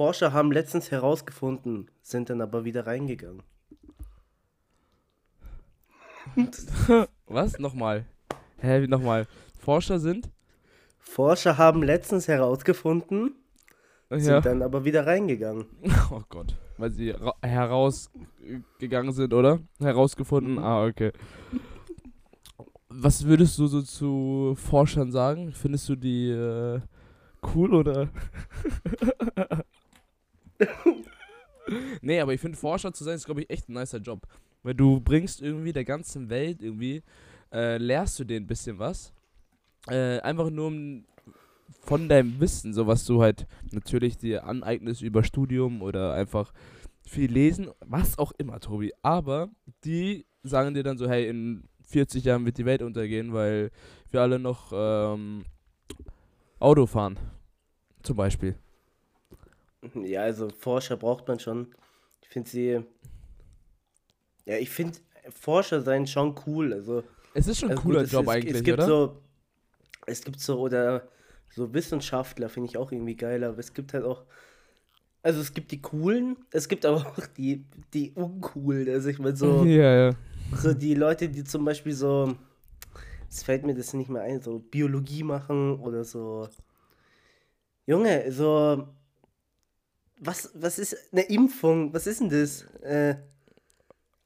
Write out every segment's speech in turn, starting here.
Forscher haben letztens herausgefunden, sind dann aber wieder reingegangen. Was? Nochmal. Hä, wie nochmal? Forscher sind? Forscher haben letztens herausgefunden, sind Ja. dann aber wieder reingegangen. Oh Gott. Weil sie ra- herausgegangen sind, oder? Herausgefunden? Mhm. Ah, okay. Was würdest du so zu Forschern sagen? Findest du die äh, cool oder? nee, aber ich finde Forscher zu sein ist, glaube ich, echt ein nicer Job. Weil du bringst irgendwie der ganzen Welt irgendwie, äh, lehrst du denen ein bisschen was. Äh, einfach nur von deinem Wissen, so was du halt natürlich dir aneignest über Studium oder einfach viel lesen, was auch immer, Tobi. Aber die sagen dir dann so, hey, in 40 Jahren wird die Welt untergehen, weil wir alle noch ähm, Auto fahren. Zum Beispiel. Ja, also Forscher braucht man schon. Ich finde sie. Ja, ich finde Forscher sein schon cool. Also, Es ist schon ein also cooler gut, Job es, eigentlich, es gibt oder? so. Es gibt so, oder so Wissenschaftler finde ich auch irgendwie geil, aber es gibt halt auch. Also es gibt die coolen, es gibt aber auch die, die uncoolen. Also ich meine so, ja, ja. so die Leute, die zum Beispiel so, es fällt mir das nicht mehr ein, so Biologie machen oder so. Junge, so, was, was ist eine Impfung? Was ist denn das? Äh,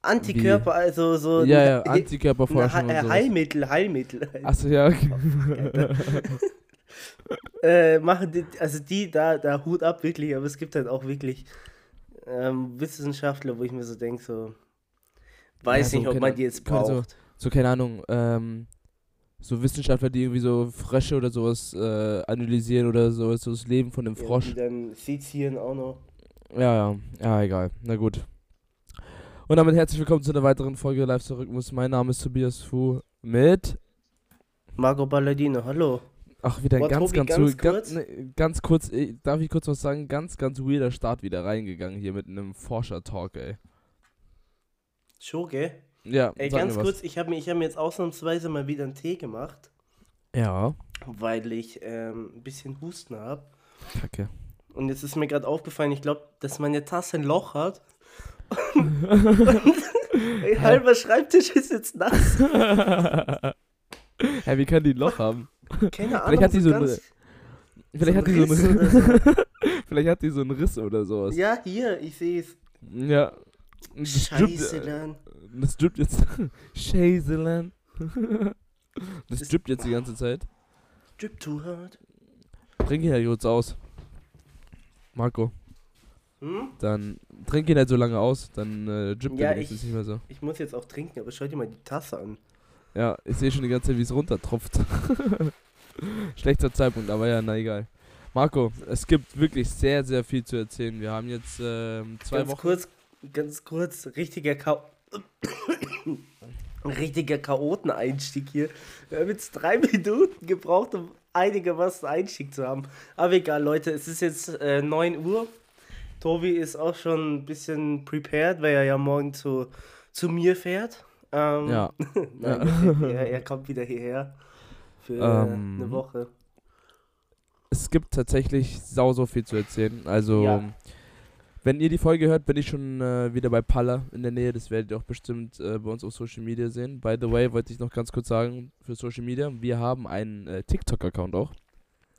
Antikörper, also so Ja, ja, Antikörperforschung He-. Heilmittel, Heilmittel. Achso, ja, okay. äh, machen die, also die da, da Hut ab, wirklich, aber es gibt halt auch wirklich ähm, Wissenschaftler, wo ich mir so denke, so, weiß so nicht, ob man die jetzt keine so- braucht. so, keine Ahnung, ähm, so Wissenschaftler, die irgendwie so Frösche oder sowas äh, analysieren oder so, so das Leben von dem Ja, Frosch. die dann sezieren auch noch. Ja, ja, ja, egal. Na gut. Und damit herzlich willkommen zu einer weiteren Folge Live zurück muss. Mein Name ist Tobias Fu mit. Marco Balladino, hallo. Ach, wieder ein ganz, Tobi, ganz, ganz ganz, ganz, kurz. ne, ganz kurz, eh, darf ich kurz was sagen? Ganz, ganz weirder Start wieder reingegangen hier mit einem Forscher-Talk, ey. Schon, gell? Ja, Ey, ganz kurz, ich habe mir, ich hab mir jetzt ausnahmsweise mal wieder einen Tee gemacht, Ja, weil ich ähm, ein bisschen Husten habe. kacke. Und jetzt ist mir gerade aufgefallen, ich glaube, dass meine Tasse ein Loch hat. Ey, halber Schreibtisch ist jetzt nass. Hä, wie kann die ein Loch haben? Keine Ahnung. Vielleicht hat die so eine- Vielleicht hat ein die so Riss einen oder so. Vielleicht hat die so einen Riss oder sowas. Ja, hier, ich sehe es. Ja. Das drippt- Scheiße, dann. Das drippt jetzt. Scheißeland. Das drippt jetzt die ganze Zeit. Drip too hard. Trink ihn halt kurz aus. Marco, Hm? dann trink ihn halt so lange aus, dann äh, drippt Ja, er nicht mehr so. Ich muss jetzt auch trinken, aber schau dir mal die Tasse an. Ja, ich sehe schon die ganze Zeit, wie es runtertropft. Schlechter Zeitpunkt, aber ja, na egal. Marco, es gibt wirklich sehr, sehr viel zu erzählen. Wir haben jetzt ähm, zwei ganz Wochen. kurz, ganz kurz, richtiger Ka richtiger Chaoteneinstieg hier. Wir haben jetzt drei Minuten gebraucht, um einigermaßen Einstieg zu haben. Aber egal, Leute, es ist jetzt äh, 9 Uhr. Tobi ist auch schon ein bisschen prepared, weil er ja morgen zu, zu mir fährt. Ähm, Ja. Nein, er, er kommt wieder hierher für äh, Ähm, eine Woche. Es gibt tatsächlich sau so viel zu erzählen. Also, Ja. Wenn ihr die Folge hört, bin ich schon äh, wieder bei Palla in der Nähe. Das werdet ihr auch bestimmt äh, bei uns auf Social Media sehen. By the way, wollte ich noch ganz kurz sagen für Social Media. Wir haben einen äh, TikTok-Account auch.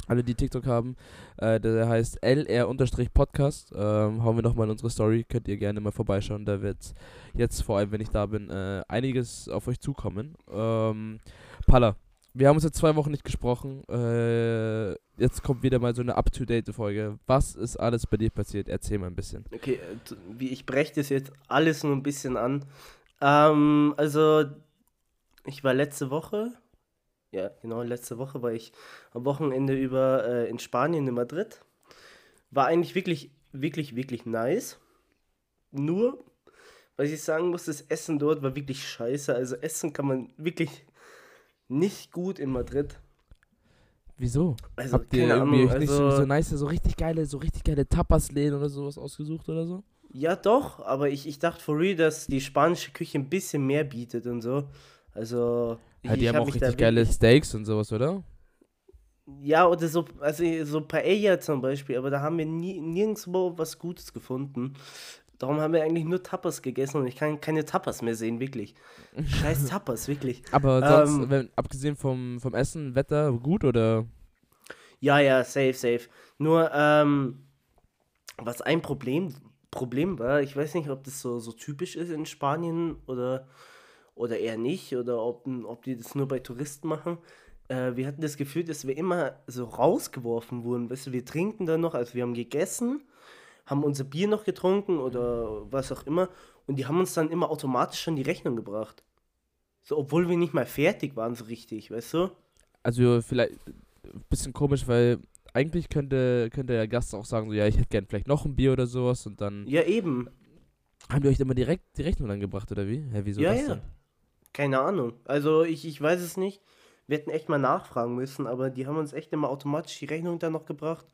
Alle, die TikTok haben, äh, der heißt LR-Podcast. Ähm, hauen wir nochmal in unsere Story. Könnt ihr gerne mal vorbeischauen. Da wird jetzt, vor allem wenn ich da bin, äh, einiges auf euch zukommen. Ähm, Palla, wir haben uns jetzt zwei Wochen nicht gesprochen. Äh, jetzt kommt wieder mal so eine up-to-date-Folge. Was ist alles bei dir passiert? Erzähl mal ein bisschen. Okay, äh, wie ich breche das jetzt alles nur ein bisschen an. Ähm, also, ich war letzte Woche, ja, genau, letzte Woche war ich am Wochenende über äh, in Spanien, in Madrid. War eigentlich wirklich, wirklich, wirklich nice. Nur, was ich sagen muss, das Essen dort war wirklich scheiße. Also, Essen kann man wirklich nicht gut in Madrid. Wieso? Also, Habt ihr keine irgendwie Ahnung, nicht so, also- so nice, so richtig geile, so richtig geile Tapas-Läden oder sowas ausgesucht oder so? Ja, doch, aber ich, ich dachte for real, dass die spanische Küche ein bisschen mehr bietet und so. Also, ich, Ja, die ich haben hab auch richtig geile Steaks und sowas, oder? Ja, oder so, also so Paella zum Beispiel, aber da haben wir nie, nirgendwo was Gutes gefunden. Darum haben wir eigentlich nur Tapas gegessen und ich kann keine Tapas mehr sehen, wirklich. Scheiß Tapas, wirklich. Aber sonst, ähm, wenn, abgesehen vom, vom Essen, Wetter gut oder? Ja, ja, safe, safe. Nur, ähm, was ein Problem, Problem war, ich weiß nicht, ob das so, so typisch ist in Spanien oder, oder eher nicht, oder ob, ob die das nur bei Touristen machen. Äh, wir hatten das Gefühl, dass wir immer so rausgeworfen wurden. Weißt du, wir trinken dann noch, also wir haben gegessen, haben unser Bier noch getrunken oder was auch immer, und die haben uns dann immer automatisch schon die Rechnung gebracht. So, obwohl wir nicht mal fertig waren, so richtig, weißt du? Also vielleicht ein bisschen komisch, weil eigentlich könnte, könnte der Gast auch sagen, so, ja, ich hätte gern vielleicht noch ein Bier oder sowas und dann. Ja, eben. Haben die euch immer direkt die Rechnung angebracht, oder wie? Hä, wieso ja, das ja. denn? Keine Ahnung. Also ich, ich weiß es nicht. Wir hätten echt mal nachfragen müssen, aber die haben uns echt immer automatisch die Rechnung dann noch gebracht.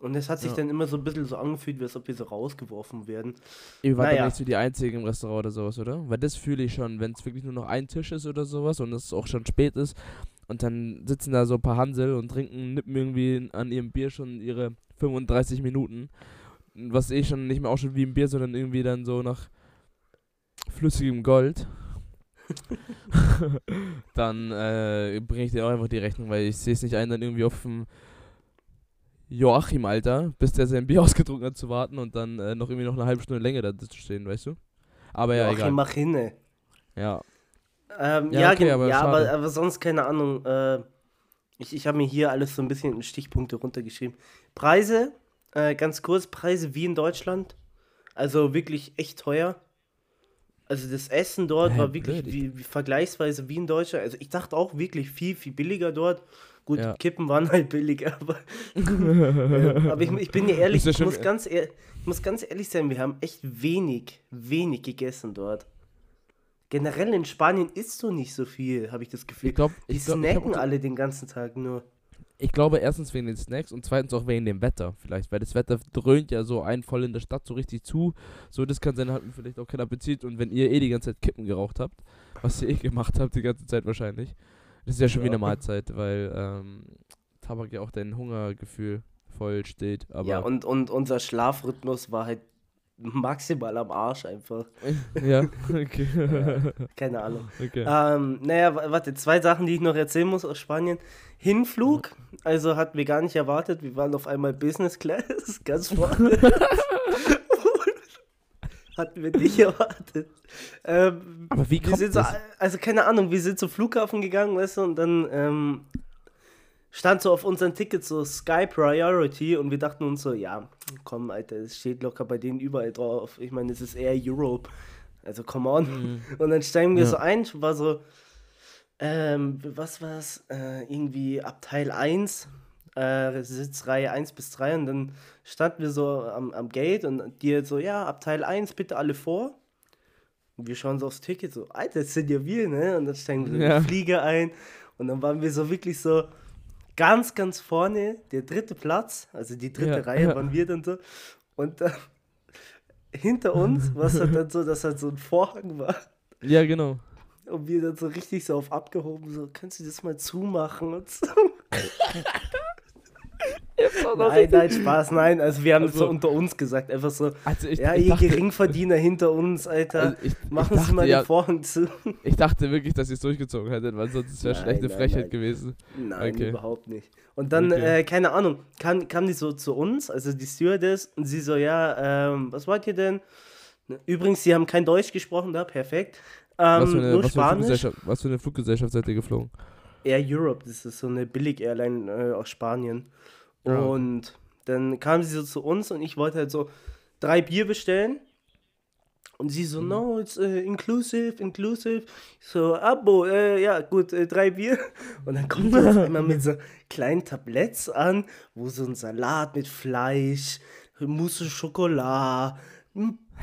Und es hat sich ja. dann immer so ein bisschen so angefühlt, wie als ob wir so rausgeworfen werden. Ihr wart naja. nicht so die Einzigen im Restaurant oder sowas, oder? Weil das fühle ich schon, wenn es wirklich nur noch ein Tisch ist oder sowas und es auch schon spät ist und dann sitzen da so ein paar Hansel und trinken, nippen irgendwie an ihrem Bier schon ihre 35 Minuten. Was eh schon nicht mehr auch schon wie ein Bier, sondern irgendwie dann so nach flüssigem Gold. dann äh, bringe ich dir auch einfach die Rechnung, weil ich sehe es nicht ein, dann irgendwie auf dem Joachim, Alter, bis der sein Bier ausgetrunken hat, zu warten und dann äh, noch irgendwie noch eine halbe Stunde länger da zu stehen, weißt du? Aber ja, Joachim, egal. mach hinne. Ja, ähm, ja, ja, okay, aber, ja aber, aber, sonst keine Ahnung. Äh, ich ich habe mir hier alles so ein bisschen in Stichpunkte runtergeschrieben. Preise, äh, ganz kurz, Preise wie in Deutschland. Also wirklich echt teuer. Also das Essen dort Hä, war wirklich wie, wie, vergleichsweise wie in Deutschland. Also ich dachte auch wirklich viel, viel billiger dort. Gut, ja. Kippen waren halt billiger, aber, aber ich, ich, bin ja ehrlich, ich muss, ganz ich muss ganz ehrlich sein, wir haben echt wenig, wenig gegessen dort generell in Spanien isst du nicht so viel, habe ich das Gefühl. Ich glaub, die ich glaub, snacken alle den ganzen Tag nur. Ich glaube erstens wegen den Snacks und zweitens auch wegen dem Wetter vielleicht, weil das Wetter dröhnt ja so einen voll in der Stadt so richtig zu. So, das kann sein, hat man vielleicht auch keinen Appetit und wenn ihr eh die ganze Zeit Kippen geraucht habt, was ihr eh gemacht habt die ganze Zeit wahrscheinlich, das ist ja schon ja. wie eine Mahlzeit, weil ähm, Tabak ja auch dein Hungergefühl voll steht. Ja, und, und unser Schlafrhythmus war halt maximal am Arsch einfach. Ja, okay. ja, keine Ahnung. Okay. Ähm, naja, warte, zwei Sachen, die ich noch erzählen muss aus Spanien. Hinflug, also hatten wir gar nicht erwartet. Wir waren auf einmal Business Class, ganz vorne. Hatten wir nicht erwartet. Ähm, Aber wie kommt das? So, also keine Ahnung, wir sind zum Flughafen gegangen, weißt du, und dann ähm, stand so auf unseren Tickets so Sky Priority und wir dachten uns so, ja, komm, Alter, es steht locker bei denen überall drauf. Ich meine, es ist eher Europe. Also, come on. Mhm. Und dann steigen wir ja. so ein, war so, ähm, was war es? Äh, irgendwie Abteil 1, äh, Sitzreihe 1 bis 3 und dann standen wir so am, am Gate und die so, ja, Abteil 1, bitte alle vor. Und wir schauen so aufs Ticket, so, Alter, das sind ja wir, ne? Und dann steigen wir so ja. in den Flieger ein und dann waren wir so wirklich so, ganz, ganz vorne, der dritte Platz, also die dritte ja, Reihe waren wir dann so. Und dann hinter uns war es dann so, dass halt so ein Vorhang war. Ja, genau. Und wir dann so richtig so auf abgehoben, so, kannst du das mal zumachen und so. nein, nein, Spaß, nein. Also wir haben es so also unter uns gesagt, einfach so, also ich, ja, ich ihr dachte, Geringverdiener hinter uns, Alter, also ich, machen dachte, Sie mal den Vorhang zu. Ich dachte wirklich, dass ihr es durchgezogen hättet, weil sonst wäre schlechte nein, Frechheit nein. gewesen. Nein, okay. überhaupt nicht. Und dann, okay. äh, keine Ahnung, kam, kam die so zu uns, also die Stewardess, und sie so, ja, ähm, was wollt ihr denn? Übrigens, sie haben kein Deutsch gesprochen da, perfekt. Ähm, was, für eine, nur was, Spanisch. Für was für eine Fluggesellschaft seid ihr geflogen? Air Europe, das ist so eine Billig-Airline äh, aus Spanien. Ah, und dann kam sie so zu uns und ich wollte halt so drei Bier bestellen. Und sie so, mhm. no, it's uh, inclusive, inclusive. So, Abo, äh, ja, gut, äh, drei Bier. Und dann kommt sie auf einmal mit so kleinen Tabletts an, wo so ein Salat mit Fleisch, Mousse Schokolade,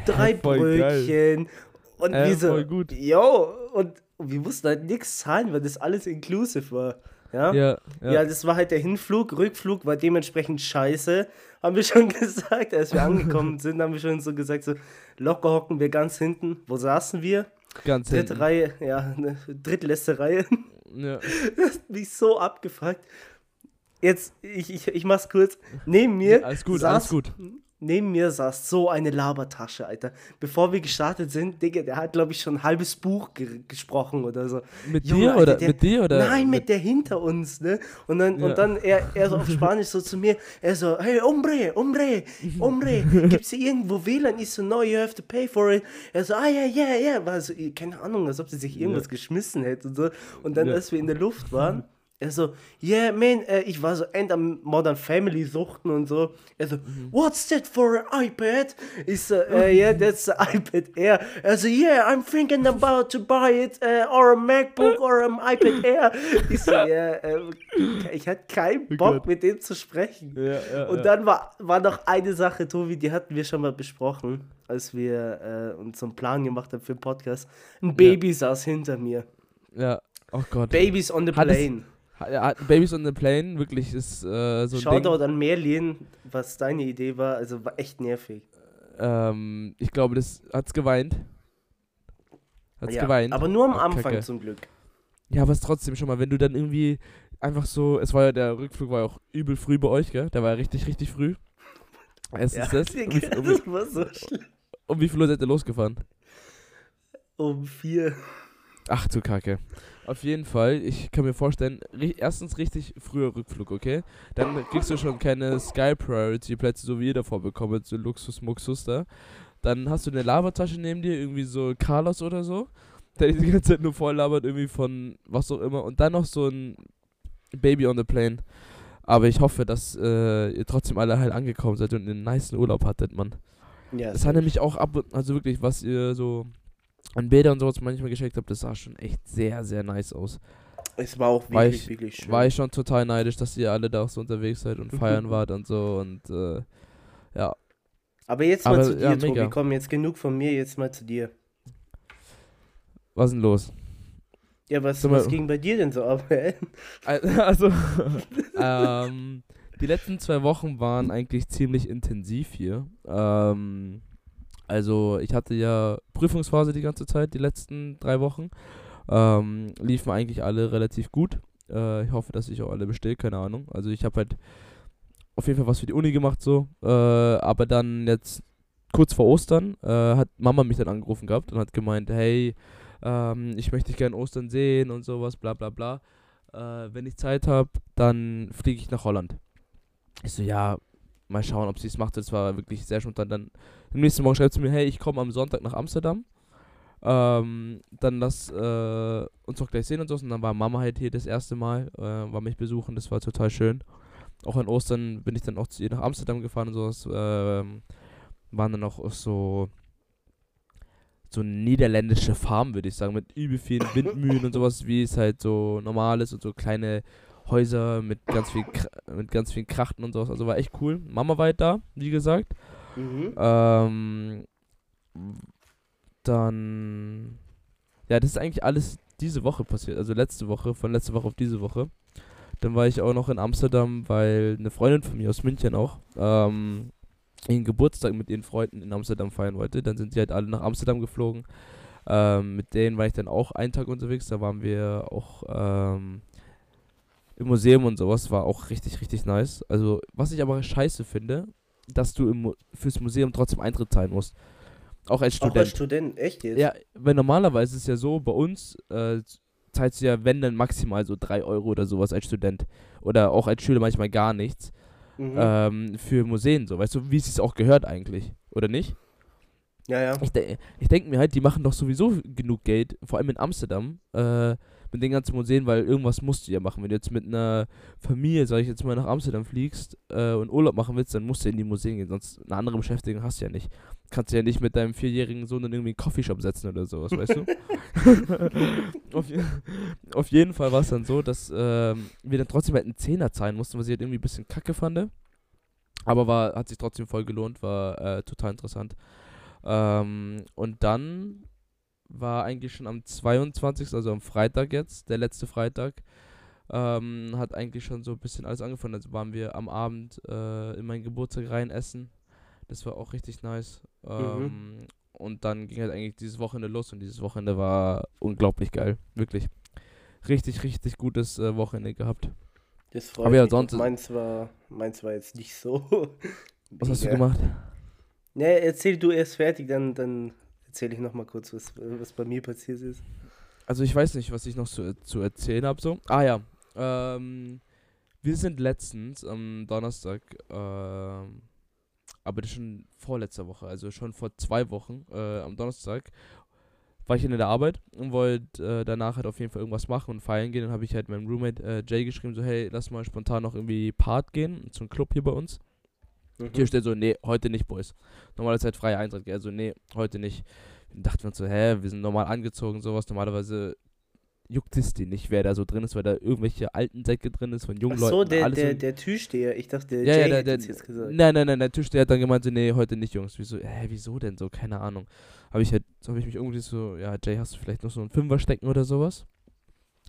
drei hey, Brötchen. Geil. Und äh, wie so, voll gut. yo, und, und wir mussten halt nichts zahlen, weil das alles inclusive war. Ja? Ja, ja. ja, das war halt der Hinflug. Rückflug war dementsprechend scheiße. Haben wir schon gesagt, als wir angekommen sind, haben wir schon so gesagt, so locker hocken wir ganz hinten. Wo saßen wir? Ganz Dritte hinten. Reihe, ja, ne, drittletzte Reihe. Ja. Das hat mich so abgefuckt. jetzt, ich, ich, ich mach's kurz. Neben mir. alles gut, saß, alles gut. Neben mir saß so eine Labertasche, Alter. Bevor wir gestartet sind, Digga, der hat, glaube ich, schon ein halbes Buch ge gesprochen oder so. Mit Junge, dir Alter, oder der- mit dir oder? Nein, mit der hinter uns, ne? Und dann, Ja. und dann er, er so auf Spanisch so zu mir, er so, hey, hombre, hombre, hombre, gibt's hier irgendwo WLAN? Ich so, no, you have to pay for it. Er so, ah, ja, ja, ja. War so, keine Ahnung, als ob sie sich irgendwas geschmissen hätte und so. Und dann, Ja. als wir in der Luft waren, er so, yeah, man, äh, ich war so end am Modern Family suchten und so. Er so, what's that for an iPad? Ich so, äh, yeah, that's an iPad Air. Er so, yeah, I'm thinking about to buy it, äh, or a MacBook or an iPad Air. Ich so, yeah, äh, ich hatte keinen Bock mit dem zu sprechen. Ja, ja, Und ja. dann war, war noch eine Sache, Tobi, die hatten wir schon mal besprochen, als wir äh, uns so einen Plan gemacht haben für den Podcast. Ein Baby saß hinter mir. ja. Oh Gott. Babies on the Hat es- plane. Ja, Babies on the Plane, wirklich ist äh, so ein Shoutout Ding. an Merlin, was deine Idee war, also war echt nervig. Ähm, ich glaube, das hat's geweint. Hat's Ja, geweint. Aber nur am Oh, Anfang Kacke. zum Glück. Ja, aber es ist trotzdem schon mal, wenn du dann irgendwie einfach so, es war ja der Rückflug war ja auch übel früh bei euch, gell? Der war ja richtig, richtig früh. Erstens das. Um wie, Digga, um, das war so schlimm. um wie viel Uhr seid ihr losgefahren? Um vier. Ach du Kacke. Auf jeden Fall, ich kann mir vorstellen, erstens richtig früher Rückflug, okay? Dann kriegst du schon keine Sky Priority Plätze, so wie ihr davor bekommt, so Luxus-Muxus da. Dann hast du eine Labertasche neben dir, irgendwie so Carlos oder so, der die ganze Zeit nur voll labert, irgendwie von was auch immer. Und dann noch so ein Baby on the Plane. Aber ich hoffe, dass äh, ihr trotzdem alle heil angekommen seid und einen nice Urlaub hattet, Mann. Ja, Es hat nämlich auch ab, und- also wirklich, was ihr so an Bildern und sowas manchmal geschickt habt, das sah schon echt sehr, sehr nice aus. es war auch war wirklich, ich- wirklich schön. War ich schon total neidisch, dass ihr alle da auch so unterwegs seid und feiern wart und so und äh, ja. Aber jetzt mal Aber, zu dir, ja, Tobi. mega. Komm, jetzt genug von mir, jetzt mal zu dir. Was ist denn los? Ja, was, was ging bei dir denn so ab? Also, ähm, die letzten zwei Wochen waren eigentlich ziemlich intensiv hier. Ähm, also, ich hatte ja Prüfungsphase die ganze Zeit, die letzten drei Wochen. Ähm, liefen eigentlich alle relativ gut. Äh, ich hoffe, dass ich auch alle bestehe, keine Ahnung. Also, ich habe halt auf jeden Fall was für die Uni gemacht, so. Äh, aber dann jetzt kurz vor Ostern äh, hat Mama mich dann angerufen gehabt und hat gemeint, hey, ähm, ich möchte dich gerne Ostern sehen und sowas, bla bla bla. Äh, wenn ich Zeit habe, dann fliege ich nach Holland. Ich so, ja, mal schauen, ob sie es macht. Das war wirklich sehr spontan. Dann am nächsten Morgen schreibt sie mir, hey, ich komme am Sonntag nach Amsterdam. Ähm, dann lass äh, uns doch gleich sehen und so. Und dann war Mama halt hier das erste Mal, äh, war mich besuchen, das war total schön. Auch an Ostern bin ich dann auch zu ihr nach Amsterdam gefahren und sowas. Ähm, waren dann auch so so niederländische Farm, würde ich sagen, mit übel vielen Windmühlen und sowas, wie es halt so normal ist und so kleine Häuser mit ganz viel mit ganz vielen Krachten und sowas. Also war echt cool. Mama war halt da, wie gesagt. Mhm. Ähm, dann ja, das ist eigentlich alles diese Woche passiert, also letzte Woche, von letzte Woche auf diese Woche. Dann war ich auch noch in Amsterdam, weil eine Freundin von mir aus München auch ähm, ihren Geburtstag mit ihren Freunden in Amsterdam feiern wollte. Dann sind sie halt alle nach Amsterdam geflogen. Ähm, mit denen war ich dann auch einen Tag unterwegs. Da waren wir auch ähm, im Museum und sowas. War auch richtig, richtig nice. Also, was ich aber scheiße finde, dass du im, fürs Museum trotzdem Eintritt zahlen musst. Auch als Auch Student. als Student, echt jetzt? Ja, weil normalerweise ist es ja so, bei uns äh, zahlst du ja, wenn dann maximal so 3 Euro oder sowas als Student. Oder auch als Schüler manchmal gar nichts. Mhm. Ähm, für Museen, so, weißt du, wie es sich auch gehört eigentlich. Oder nicht? ja, ja. Ich, de ich denke mir halt, die machen doch sowieso genug Geld, vor allem in Amsterdam, äh, mit den ganzen Museen, weil irgendwas musst du ja machen. Wenn du jetzt mit einer Familie, sag ich jetzt mal, nach Amsterdam fliegst äh, und Urlaub machen willst, dann musst du in die Museen gehen, sonst eine andere Beschäftigung hast du ja nicht. Kannst du ja nicht mit deinem vierjährigen Sohn in irgendwie einen Coffeeshop setzen oder sowas, weißt du? auf, auf jeden Fall war es dann so, dass ähm, wir dann trotzdem halt einen Zehner zahlen mussten, was ich halt irgendwie ein bisschen kacke fand. Aber war, hat sich trotzdem voll gelohnt, war äh, total interessant. Ähm, und dann war eigentlich schon am 22., also am Freitag jetzt, der letzte Freitag, ähm, hat eigentlich schon so ein bisschen alles angefangen. Also waren wir am Abend äh, in meinen Geburtstag rein essen. Das war auch richtig nice. Ähm, Und dann ging halt eigentlich dieses Wochenende los und dieses Wochenende war unglaublich geil. Wirklich. Richtig, richtig gutes äh, Wochenende gehabt. Das freut Aber ja, mich. sonst- Meins war, meins war jetzt nicht so. Was hast du gemacht? Ne, erzähl du erst fertig, dann, dann erzähle ich nochmal kurz, was, was bei mir passiert ist. Also ich weiß nicht, was ich noch zu, zu erzählen habe so. Ah ja, ähm, wir sind letztens am Donnerstag, ähm, aber das schon vorletzter Woche, also schon vor zwei Wochen, äh, am Donnerstag, war ich in der Arbeit und wollte äh, danach halt auf jeden Fall irgendwas machen und feiern gehen. Dann habe ich halt meinem Roommate äh, Jay geschrieben, so hey, lass mal spontan noch irgendwie Part gehen, zum Club hier bei uns. Mhm. Hier steht so, nee, heute nicht, Boys. Normalerweise halt freier Eintritt? Also, nee, heute nicht. Dann dachten wir uns so, hä, wir sind normal angezogen, sowas. Normalerweise juckt es die nicht, wer da so drin ist, weil da irgendwelche alten Säcke drin ist von jungen Ach so, Leuten. der, der, der Türsteher. Ich dachte, der ja, Jay ja, der, der, jetzt gesagt. nein, nein, nein, der der hat dann gemeint, so, nee, heute nicht, Jungs. Wieso, hä, wieso denn so? Keine Ahnung. Habe ich halt, habe ich mich irgendwie so, ja, Jay, hast du vielleicht noch so einen Fünfer stecken oder sowas?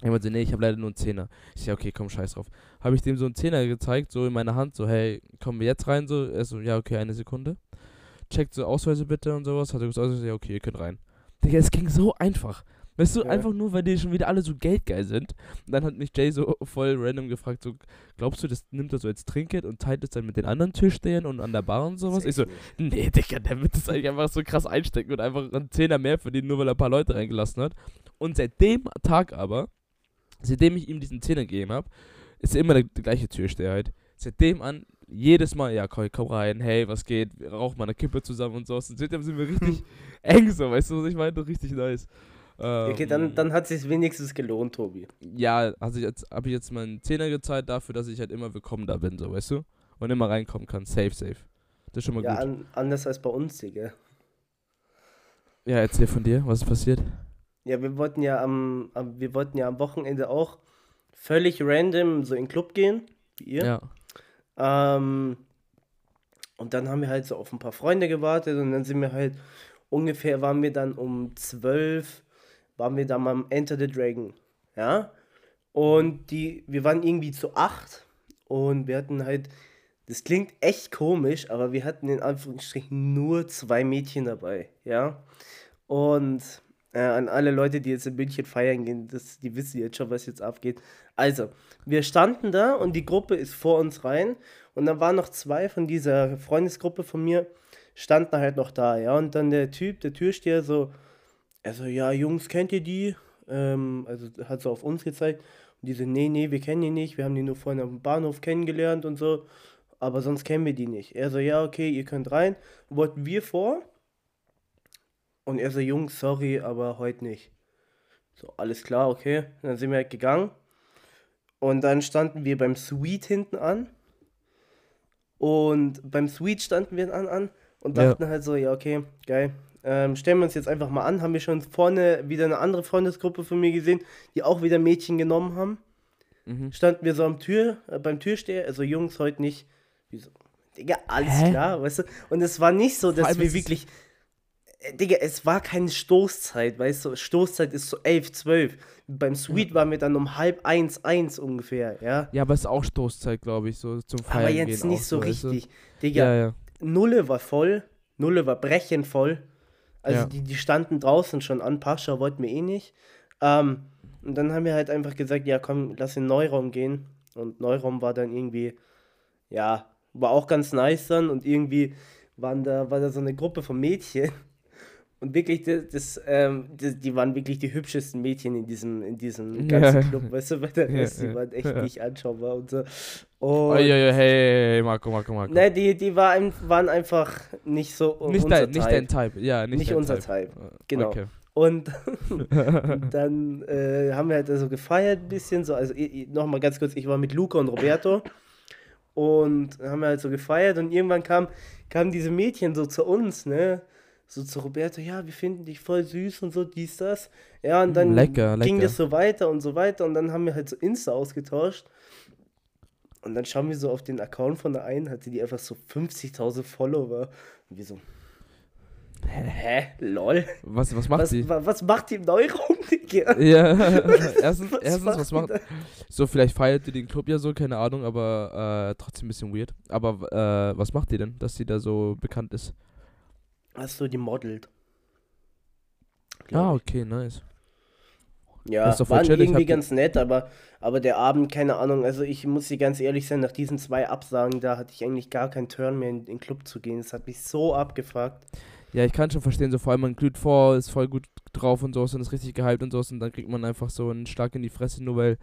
Er meinte, nee, ich habe leider nur einen Zehner. Ich sag, okay, komm, scheiß drauf. Habe ich dem so einen Zehner gezeigt, so in meiner Hand, so, hey, kommen wir jetzt rein, so. Er so, ja, okay, eine Sekunde. Checkt so Ausweise bitte und sowas. Hat er gesagt, ja, okay, ihr könnt rein. Digga, es ging so einfach. Weißt du, Ja. einfach nur, weil die schon wieder alle so geldgeil sind. Und dann hat mich Jay so voll random gefragt, so, glaubst du, das nimmt er so als Trinkgeld und teilt es dann mit den anderen Türstehern und an der Bar und sowas? Ich so. Nee, Digga, der wird das eigentlich einfach so krass einstecken und einfach einen Zehner mehr verdienen, nur weil er ein paar Leute reingelassen hat. Und seit dem Tag aber, seitdem ich ihm diesen Zehner gegeben habe, ist er immer der, der gleiche Türsteher halt. Seitdem an, jedes Mal, ja, komm, komm rein, hey, was geht, wir rauchen mal eine Kippe zusammen und so. Und seitdem sind wir richtig eng so, weißt du, was ich meine? Richtig nice. Okay, Ähm, dann, dann hat es sich wenigstens gelohnt, Tobi. ja, also jetzt habe ich jetzt meinen Zehner gezahlt dafür, dass ich halt immer willkommen da bin, so, weißt du? Und immer reinkommen kann. Safe, safe. Das ist schon mal Ja, gut. an, anders als bei uns, Digga. Ja, erzähl von dir, was ist passiert? Ja, wir wollten ja am, am, wir wollten ja am Wochenende auch völlig random so in den Club gehen, wie ihr. Ja. Ähm, und dann haben wir halt so auf ein paar Freunde gewartet und dann sind wir halt ungefähr, waren wir dann um 12, waren wir dann am Enter the Dragon. Ja. Und die, wir waren irgendwie zu acht und wir hatten halt, das klingt echt komisch, aber wir hatten in Anführungsstrichen nur zwei Mädchen dabei. Ja. Und äh, an alle Leute, die jetzt in München feiern gehen, das, die wissen jetzt schon, was jetzt abgeht. Also, wir standen da und die Gruppe ist vor uns rein und dann waren noch zwei von dieser Freundesgruppe von mir, standen halt noch da, ja. Und dann der Typ, der Türsteher, so, also ja, Jungs, kennt ihr die? Ähm, also hat so auf uns gezeigt. Und die so, nee, nee, wir kennen die nicht, wir haben die nur vorhin am Bahnhof kennengelernt und so, aber sonst kennen wir die nicht. Er so, ja, okay, ihr könnt rein. Wollten wir vor? Und er so, Jungs, sorry, aber heute nicht. So, alles klar, okay. Dann sind wir halt gegangen. Und dann standen wir beim Suite hinten an. Und beim Suite standen wir an, an und Ja. dachten halt so, ja, okay, geil. Ähm, stellen wir uns jetzt einfach mal an. Haben wir schon vorne wieder eine andere Freundesgruppe von mir gesehen, die auch wieder Mädchen genommen haben. Mhm. Standen wir so am Tür, äh, beim Türsteher, also Jungs, heute nicht. Wieso? Digga, alles Hä? klar, weißt du? Und es war nicht so, dass wir wirklich. Äh, Digga, es war keine Stoßzeit, weißt du? Stoßzeit ist so 11, 12. Beim Suite waren wir dann um halb eins, eins ungefähr, ja? Ja, aber es ist auch Stoßzeit, glaube ich, so zum Feiern Aber jetzt nicht so weißt du? richtig. Digga, Ja, ja. Nulle war voll, Nulle war brechend voll. Also Ja. die, die standen draußen schon an, Pascha wollten wir eh nicht. Ähm, und dann haben wir halt einfach gesagt, ja komm, lass in Neuraum gehen. Und Neuraum war dann irgendwie, ja, war auch ganz nice dann. Und irgendwie waren da, war da so eine Gruppe von Mädchen. Und wirklich, das, das, ähm, das, die waren wirklich die hübschesten Mädchen in diesem, in diesem Ja. ganzen Club, weißt du, weil der Ja, Rest, die ja, waren echt ja. nicht anschaubar und so. Oh, Und ja, ja, hey, hey, hey, Marco, Marco, Marco. Ne, die, die war, waren einfach nicht so nicht, unser dein, nicht dein Type. Ja, nicht, Nicht unser Type. Type, Äh, genau. Okay. Und dann äh, haben wir halt also gefeiert ein bisschen, so, also nochmal ganz kurz, ich war mit Luca und Roberto und haben wir halt so gefeiert und irgendwann kam, kamen diese Mädchen so zu uns, ne, so zu Roberto, ja, wir finden dich voll süß und so, dies, das. Ja, und dann lecker, ging lecker. das so weiter und so weiter und dann haben wir halt so Insta ausgetauscht. Und dann schauen wir so auf den Account von der einen, hatte die einfach so 50.000 Follower. Und wir so, hä, lol. Was, was macht Was, sie? wa- was macht die im Neuraum, Digga? Ja, erstens, Was erstens, was macht macht. die So, vielleicht feiert die den Club ja so, keine Ahnung, aber äh, trotzdem ein bisschen weird. Aber äh, was macht die denn, dass sie da so bekannt ist? Hast du die modelt? Ah, okay, nice. Ja, Das doch waren chillig, irgendwie ganz nett, aber, aber der Abend, keine Ahnung, also ich muss dir ganz ehrlich sein, nach diesen zwei Absagen, da hatte ich eigentlich gar keinen Turn mehr in den Club zu gehen. Das hat mich so abgefuckt. Ja, ich kann schon verstehen, so vor allem man glüht vor, ist voll gut drauf und sowas und ist richtig gehypt und sowas und dann kriegt man einfach so einen Schlag in die Fresse, nur weil.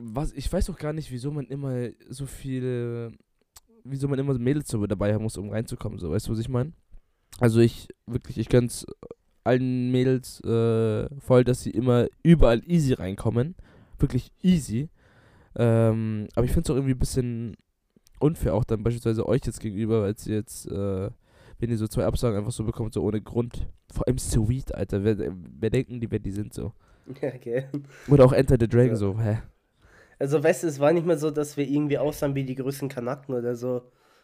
Was, ich weiß auch gar nicht, wieso man immer so viele. Wieso man immer Mädels so dabei haben muss, um reinzukommen, so, weißt du, was ich meine? Also ich, wirklich, ich gönn's allen Mädels äh, voll, dass sie immer überall easy reinkommen. Wirklich easy. Ähm, aber ich finde es auch irgendwie ein bisschen unfair, auch dann beispielsweise euch jetzt gegenüber, als ihr jetzt, äh, wenn ihr so zwei Absagen einfach so bekommt, so ohne Grund. Vor allem Sweet, Alter. Wer, wer denken die, wer die sind so? Okay. Oder auch Enter the Dragon Ja. so, hä? Also, weißt du, es war nicht mehr so, dass wir irgendwie aussahen wie die größten Kanaken oder so.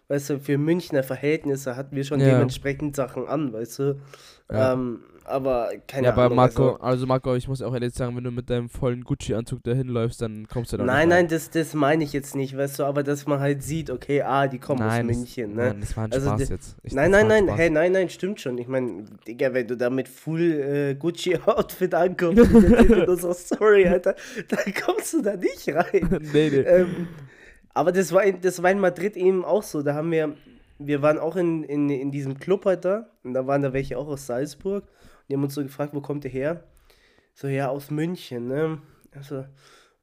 Weißt du, für Münchner Verhältnisse hatten wir schon Ja. dementsprechend Sachen an, weißt du. Ja. Ähm, aber keine ja, aber Ahnung. Marco, also, also, Marco, ich muss auch ehrlich sagen, wenn du mit deinem vollen Gucci-Anzug dahin läufst, dann kommst du da nein, nein, das, das meine ich jetzt nicht, weißt du, aber dass man halt sieht, okay, ah, die kommen nein, aus München, ne? Nein, das war ein Also Spaß jetzt. Ich, Nein, nein, nein, hey, nein, nein, stimmt schon. Ich meine, Digga, wenn du da mit Full äh, Gucci-Outfit ankommst Typ in unserer Story, Alter, dann kommst du da nicht rein. nee, nee. ähm, aber das war, in, das war in Madrid eben auch so. Da haben wir, wir waren auch in, in, in diesem Club halt da und da waren da welche auch aus Salzburg. Die haben uns so gefragt, wo kommt ihr her? So, ja, aus München, ne? Also,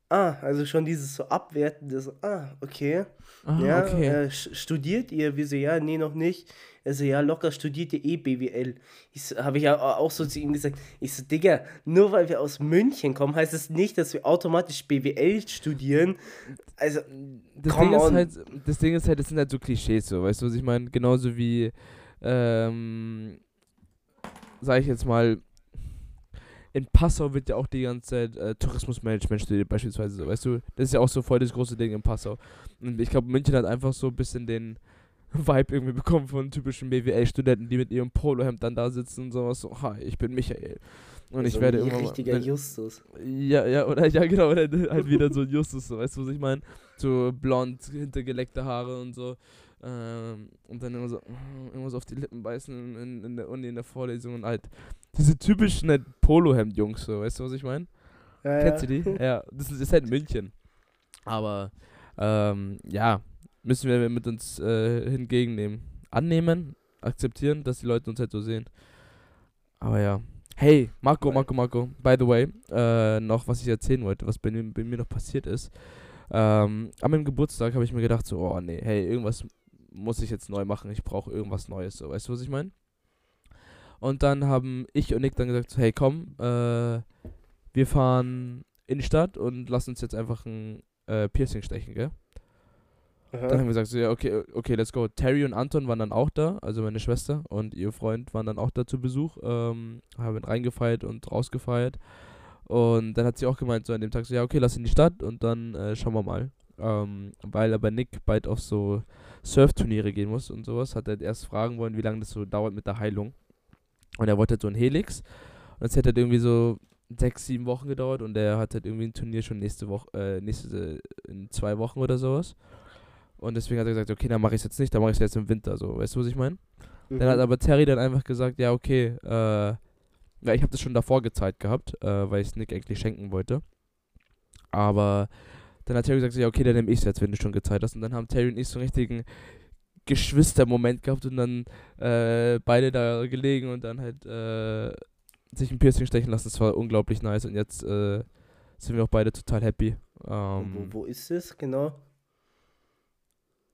ah, also schon dieses so abwertende, so, ah, okay. Ah, Ja, okay. äh, studiert ihr? Wir so, ja, nee, noch nicht. Er so, ja, locker studiert ihr eh BWL. Ich so, habe ich ja au- auch so zu ihm gesagt. Ich so, Digga, nur weil wir aus München kommen, heißt es nicht, dass wir automatisch BWL studieren. Also, das, Ding ist on. halt, das Ding ist halt, das sind halt so Klischees, so, weißt du, was ich meine? Genauso wie, ähm, sag ich jetzt mal, in Passau wird ja auch die ganze Zeit äh, Tourismusmanagement studiert, beispielsweise, so, weißt du? Das ist ja auch so voll das große Ding in Passau. Und ich glaube, München hat einfach so ein bisschen den Vibe irgendwie bekommen von typischen BWL-Studenten, die mit ihrem Polohemd dann da sitzen und sowas so, hi, ich bin Michael. Und ich so werde immer richtiger wenn- Justus. ja, ja, oder ja, genau, oder halt wieder so ein Justus, so, weißt du, was ich meine? So blond, hintergeleckte Haare und so. Ähm, und dann immer so, mm, immer so auf die Lippen beißen in, in, der Uni, in der Vorlesung und halt diese typischen halt Polohemd-Jungs, so, weißt du, was ich meine? Ja, Kennst ja. du die? Ja, das ist, ist halt München. Aber, ähm, ja, müssen wir mit uns äh, hingegennehmen. Annehmen, akzeptieren, dass die Leute uns halt so sehen. Aber ja. Hey, Marco, Marco, Marco, by the way, äh, noch was ich erzählen wollte, was bei, mir- bei mir noch passiert ist. Ähm, an meinem Geburtstag habe ich mir gedacht, so, oh nee, hey, irgendwas muss ich jetzt neu machen, ich brauche irgendwas Neues, so, weißt du, was ich meine? Und dann haben ich und Nick dann gesagt, hey, komm, äh, wir fahren in die Stadt und lass uns jetzt einfach ein äh, Piercing stechen, gell? Dann haben Aha. wir gesagt, so, ja, okay, okay, let's go. Terry und Anton waren dann auch da, also meine Schwester und ihr Freund waren dann auch da zu Besuch, ähm, haben reingefeiert und rausgefeiert. Und dann hat sie auch gemeint, so an dem Tag, so, ja, okay, lass in die Stadt und dann äh, schauen wir mal. Ähm, weil aber Nick bald auf so Surfturniere gehen muss und sowas, hat er erst fragen wollen, wie lange das so dauert mit der Heilung. Und er wollte halt so ein Helix. Und das hätte halt irgendwie so sechs, sieben Wochen gedauert und er hat halt irgendwie ein Turnier schon nächste Woche, äh, nächste, in zwei Wochen oder sowas. Und deswegen hat er gesagt, okay, dann mache ich es jetzt nicht, dann mache ich es jetzt im Winter, so, weißt du, was ich meine? Dann hat Mhm. aber Terry dann einfach gesagt, ja, okay, äh, ja, ich habe das schon davor gezahlt gehabt, äh, weil ich es Nick eigentlich schenken wollte. Aber dann hat Terry gesagt, ja, okay, dann nehme ich es jetzt, wenn du schon gezahlt hast. Und dann haben Terry und ich so einen richtigen Geschwister-Moment gehabt und dann äh, beide da gelegen und dann halt äh, sich ein Piercing stechen lassen. Das war unglaublich nice und jetzt äh, sind wir auch beide total happy. Ähm, wo, wo ist es genau?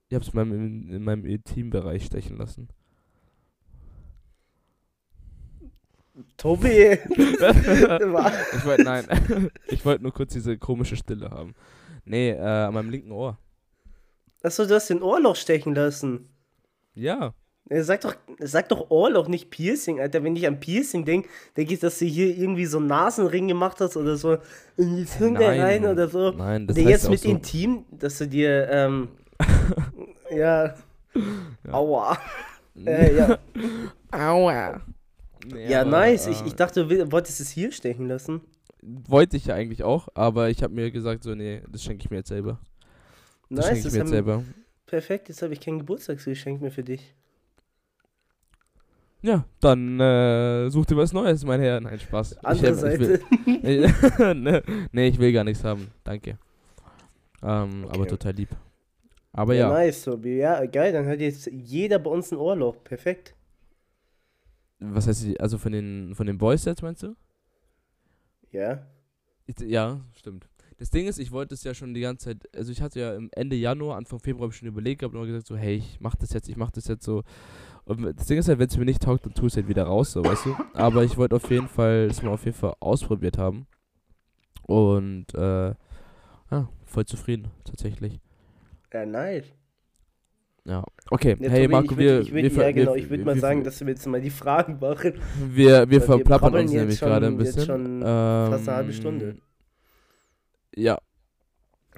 Ich habe es in meinem, in, in meinem Intimbereich stechen lassen. Tobi! ich wollte, nein, ich wollte nur kurz diese komische Stille haben. Nee, äh, an meinem linken Ohr. Achso, du hast den Ohrloch stechen lassen. Ja. Äh, Sag doch, sag doch Ohrloch, nicht Piercing, Alter. Wenn ich an Piercing denke, denke ich, dass du hier irgendwie so einen Nasenring gemacht hast oder so in die Zunge Nein. rein oder so. Nein, das Nee, heißt jetzt mit so. Intim, dass du dir, ähm, ja, aua. Äh, ja. Aua. Nee, ja, aber, nice. Äh, Ich, ich dachte, du wolltest es hier stechen lassen. Wollte ich ja eigentlich auch, aber ich habe mir gesagt, so, nee, das schenke ich mir jetzt selber. Das Nice, schenke ich das mir jetzt selber. perfekt. Jetzt habe ich kein Geburtstagsgeschenk mehr für dich. Ja, dann äh, such dir was Neues, mein Herr. Nein, Spaß. Andere ich, Seite. Ich will, nee, ich will gar nichts haben. Danke. Ähm, Okay. Aber total lieb. Aber ja, ja, nice, Tobi. Ja, geil, dann hat jetzt jeder bei uns ein Ohrloch. Perfekt. was heißt, also von den, von den Boys jetzt meinst du? Ja. Ich- Ja, stimmt. Das Ding ist, ich wollte es ja schon die ganze Zeit, also ich hatte ja im Ende Januar, Anfang Februar ich schon überlegt gehabt und hab gesagt so, hey, ich mach das jetzt, ich mach das jetzt so. Und das Ding ist halt, wenn es mir nicht taugt, dann tu es halt wieder raus, so, weißt du. Aber ich wollte auf jeden Fall, das mal auf jeden Fall ausprobiert haben. Und, äh, ja, voll zufrieden, tatsächlich. Ja, nice. Ja. Okay, Ja, hey Tobi, Marco, ich wir, ich wir, ver- ja, genau, wir, ich würde mal wir, sagen, dass wir jetzt mal die Fragen machen. wir, wir wir verplappern uns jetzt nämlich schon- gerade ein jetzt bisschen. schon ähm, fast eine halbe Stunde. Ja,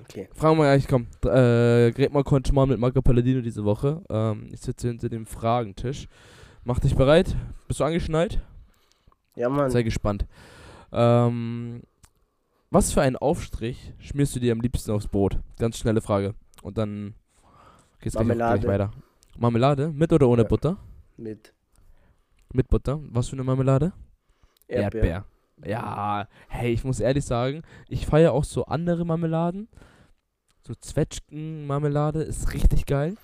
Okay. Fragen wir gleich, komm. Äh, red mal kurz mal mit Marco Palladino diese Woche. Ähm, ich sitze hinter dem Fragentisch. Mach dich bereit? Bist du angeschnallt? Ja, Mann. Sei gespannt. Ähm, was für einen Aufstrich schmierst du dir am liebsten aufs Brot? Ganz schnelle Frage. Und dann geht's Marmelade. gleich weiter. Marmelade? Mit oder ohne Ja. Butter? Mit Mit Butter. Was für eine Marmelade? Erdbeer. Ja, hey, ich muss ehrlich sagen, ich feiere auch so andere Marmeladen. So Zwetschgenmarmelade ist richtig geil.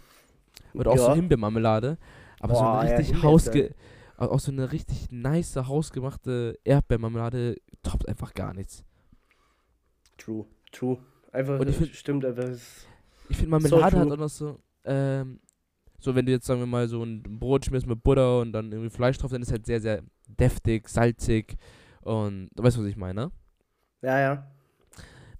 Oder auch so Ja. Himbeermarmelade. Aber so Boah, eine ja, richtig ist hausge... au- Auch so eine richtig nice, hausgemachte Erdbeermarmelade toppt einfach gar nichts. True. True. Einfach, Und ich find- stimmt einfach. Ich finde Marmelade true. hat auch noch so, ähm, so wenn du jetzt sagen wir mal so ein Brot schmierst mit Butter und dann irgendwie Fleisch drauf, dann ist halt sehr, sehr deftig, salzig und du weißt, was ich meine, ne? Ja, ja.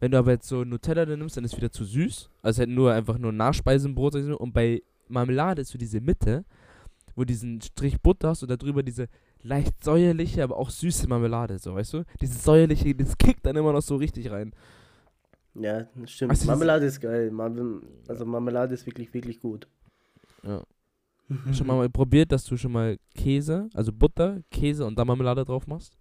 Wenn du aber jetzt so Nutella dann nimmst, dann ist es wieder zu süß. Also halt nur einfach nur Nachspeisenbrot. Und bei Marmelade ist so diese Mitte, wo du diesen Strich Butter hast und darüber diese leicht säuerliche, aber auch süße Marmelade, so, weißt du? Dieses säuerliche, das kickt dann immer noch so richtig rein. Ja, das stimmt. Das- Marmelade ist geil. Marmel also Marmelade ist wirklich, wirklich gut. Ja. Schon mal probiert, dass du schon mal Käse, also Butter, Käse und dann Marmelade drauf machst?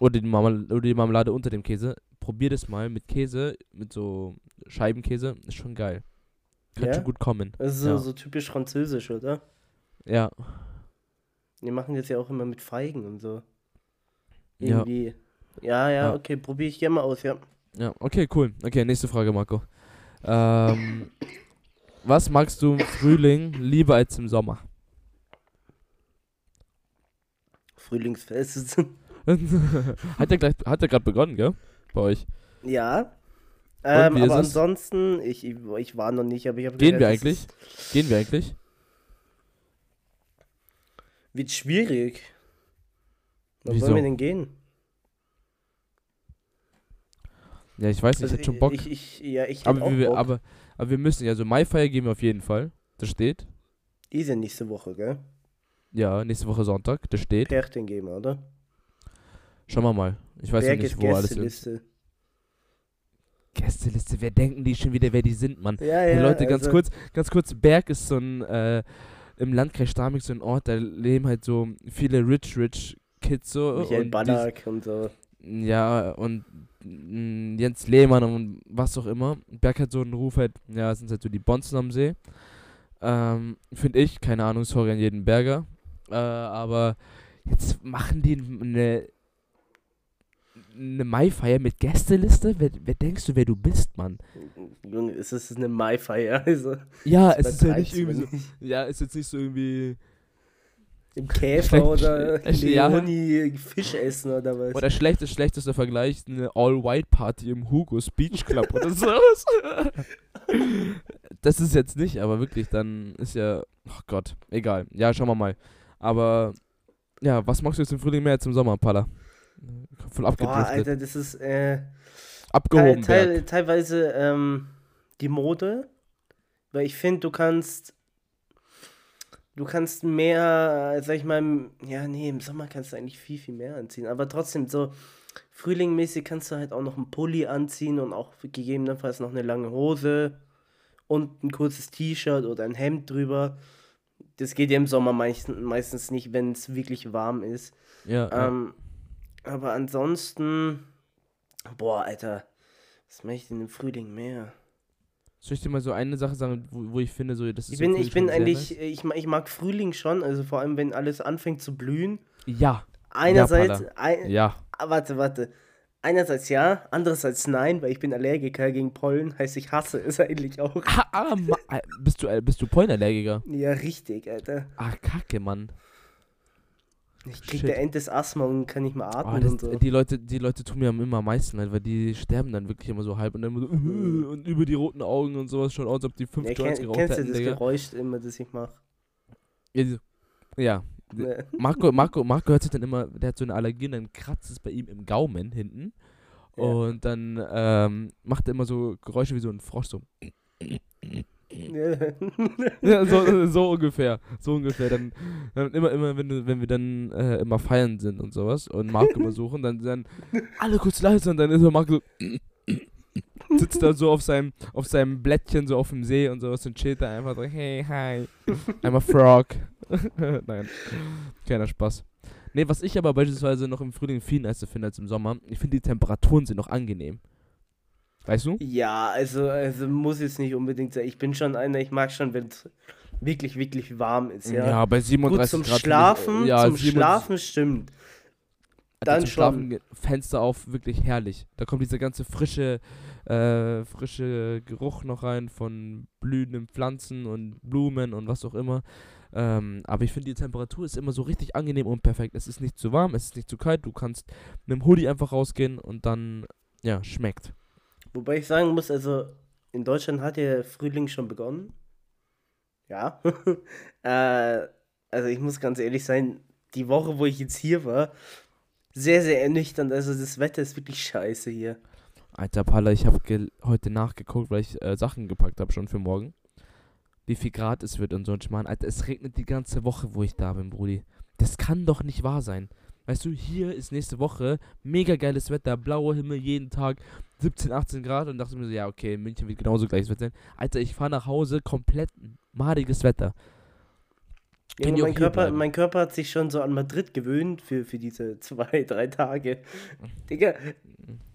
Oder die, Marmel oder die Marmelade unter dem Käse. Probier das mal mit Käse, mit so Scheibenkäse. Ist schon geil. Kann Ja? schon gut kommen. Das ist so, Ja. so typisch französisch, oder? Ja. Die machen das ja auch immer mit Feigen und so. Ja. Irgendwie. Ja, ja, Ja. okay, probiere ich gerne mal aus, ja. Ja, okay, cool. Okay, nächste Frage, Marco. Ähm, was magst du im Frühling lieber als im Sommer? Frühlingsfest. hat ja gleich, hat ja gerade begonnen, gell? Bei euch. ja. Ähm, aber ansonsten, ich, ich, war noch nicht, aber ich habe Gehen wir es eigentlich? Gehen wir eigentlich? Wird schwierig. Wann Wieso? wollen wir denn gehen? Ja, ich weiß nicht, Also ich hätte schon Bock. Ich, ich, ja, ich aber, auch wir, Bock. aber, aber wir müssen, also Maifeier gehen wir auf jeden Fall. Das steht. Die sind nächste Woche, gell? Ja, nächste Woche Sonntag. Das steht. Pärchen gehen wir, oder? Schauen wir mal. Ich weiß Berg nicht, ist wo alles ist. Gästeliste. Gästeliste, wer denken die schon wieder, wer die sind, Mann? Ja, Hey, ja. Leute, ganz also- kurz, ganz kurz, Berg ist so ein, äh, im Landkreis Starmig so ein Ort, da leben halt so viele rich, rich Kids so. Michael und Ballack und so. Ja, und mm, Jens Lehmann und was auch immer. Berg hat so einen Ruf halt, ja, es sind halt so die Bonzen am See. Ähm, Finde ich, keine Ahnung, sorry an jeden Berger. Äh, aber jetzt machen die eine eine Maifeier mit Gästeliste? Wer, wer denkst du, wer du bist, Mann? Junge, es ist eine Maifeier. Also, Ja, es ist ja nicht irgendwie so. Ja, ist jetzt nicht so irgendwie. Im Käfer Schlecht- oder ja. Leonie Fisch essen oder was? Oder schlechtest, schlechtester Vergleich, eine All-White-Party im Hugo's Beach Club oder sowas. das ist jetzt nicht, aber wirklich, dann ist ja. Oh Gott, egal. Ja, schauen wir mal. Aber, ja, was magst du jetzt im Frühling mehr als im Sommer, Palla? Voll Boah, abgedriftet. Alter, das ist äh, teil, Abgehoben, teil, Berg. teilweise ähm, die Mode. Weil ich finde, du kannst. Du kannst mehr, äh, sag ich mal, im- ja, nee, im Sommer kannst du eigentlich viel, viel mehr anziehen. Aber trotzdem, so frühlingmäßig kannst du halt auch noch einen Pulli anziehen und auch gegebenenfalls noch eine lange Hose und ein kurzes T-Shirt oder ein Hemd drüber. Das geht ja im Sommer meist, meistens nicht, wenn es wirklich warm ist. Ja, ja. Ähm, aber ansonsten, boah, Alter, was möchte ich denn im Frühling mehr? Soll ich dir mal so eine Sache sagen, wo, wo ich finde, so, das ist Ich so bin, ich bin eigentlich, ich, ich mag Frühling schon, also vor allem, wenn alles anfängt zu blühen. Ja, Einerseits, Palla. ein, ja. ah, warte, warte. Einerseits ja, andererseits nein, weil ich bin Allergiker gegen Pollen, heißt ich hasse es eigentlich auch. Ah, ah, bist du, äh, bist du Pollenallergiker? Ja, richtig, Alter. Ah, kacke, Mann. Ich krieg Shit. der End des Asthma und kann nicht mehr Oh, atmen das, und so. die, Leute, die Leute tun mir am immer am meisten leid, weil die sterben dann wirklich immer so halb und dann immer so Mhm. und über die roten Augen und sowas schon aus, als ob die fünf Ja, Joints geraucht kennst du hätten, das Digga. Geräusch immer, das ich mache? Ja, ja, Ne. Marco, Marco, Marco hört sich dann immer, der hat so eine Allergie und dann kratzt es bei ihm im Gaumen hinten. Ja. Und dann ähm, macht er immer so Geräusche wie so ein Frosch, so. Ja, so, so ungefähr. So ungefähr. Dann, dann immer, immer, wenn, wenn wir dann äh, immer feiern sind und sowas und Marco immer suchen, dann, dann alle kurz leise und dann ist Marco so. sitzt da so auf seinem, auf seinem Blättchen so auf dem See und sowas und chillt da einfach so, hey, hi, I'm a frog. Nein, keiner Spaß. Nee, was ich aber beispielsweise noch im Frühling viel nicer finde als im Sommer, ich finde die Temperaturen sind noch angenehm. Weißt du? Ja, also, also muss jetzt nicht unbedingt sein. Ich bin schon einer, ich mag schon, wenn es wirklich, wirklich warm ist, ja. bei 37 Gut, zum Grad. Schlafen, ja, zum 37 Schlafen stimmt. Dann zum schon. Schlafen Fenster auf, wirklich herrlich. Da kommt dieser ganze frische, äh, frische Geruch noch rein von blühenden Pflanzen und Blumen und was auch immer. Ähm, aber ich finde, die Temperatur ist immer so richtig angenehm und perfekt. Es ist nicht zu warm, es ist nicht zu kalt. Du kannst mit dem Hoodie einfach rausgehen und dann, ja, schmeckt. Wobei ich sagen muss, also in Deutschland hat ja Frühling schon begonnen. Ja. äh, also ich muss ganz ehrlich sein, die Woche, wo ich jetzt hier war, sehr, sehr ernüchternd. Also das Wetter ist wirklich scheiße hier. Alter Palla, ich habe heute nachgeguckt, weil ich äh, Sachen gepackt habe schon für morgen. Wie viel Grad es wird und so ein Schmarrn. Alter, es regnet die ganze Woche, wo ich da bin, Brudi. Das kann doch nicht wahr sein. Weißt du, hier ist nächste Woche mega geiles Wetter, blauer Himmel jeden Tag, 17, 18 Grad und dachte mir so, ja, okay, München wird genauso gleiches Wetter sein. Alter, ich fahre nach Hause, komplett madiges Wetter. Auch mein, Körper, mein Körper hat sich schon so an Madrid gewöhnt für, für diese zwei, drei Tage. Digga,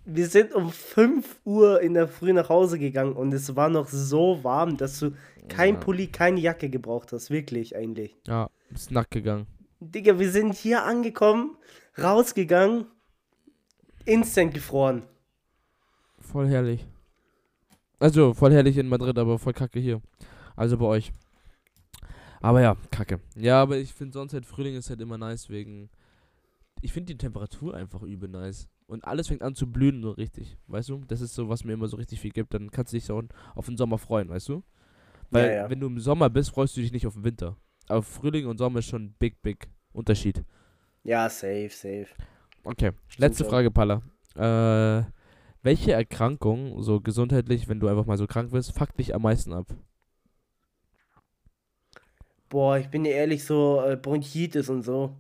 wir sind um 5 Uhr in der Früh nach Hause gegangen und es war noch so warm, dass du kein Ja. Pulli, keine Jacke gebraucht hast. Wirklich, eigentlich. Ja, bist nackt gegangen. Digga, wir sind hier angekommen, rausgegangen, instant gefroren. Voll herrlich. Also, voll herrlich in Madrid, aber voll kacke hier. Also bei euch. Aber ja, kacke. Ja, aber ich finde sonst halt Frühling ist halt immer nice wegen. Ich finde die Temperatur einfach übel nice. Und alles fängt an zu blühen so richtig. Weißt du? Das ist so, was mir immer so richtig viel gibt. Dann kannst du dich so auf den Sommer freuen, weißt du? Weil, Ja, ja. wenn du im Sommer bist, freust du dich nicht auf den Winter. Aber Frühling und Sommer ist schon ein big, big Unterschied. Ja, safe, safe. Okay, letzte schon. Frage, Palla. Äh, welche Erkrankung, so gesundheitlich, wenn du einfach mal so krank bist, fuckt dich am meisten ab? Boah, ich bin dir ehrlich, so äh, Bronchitis und so.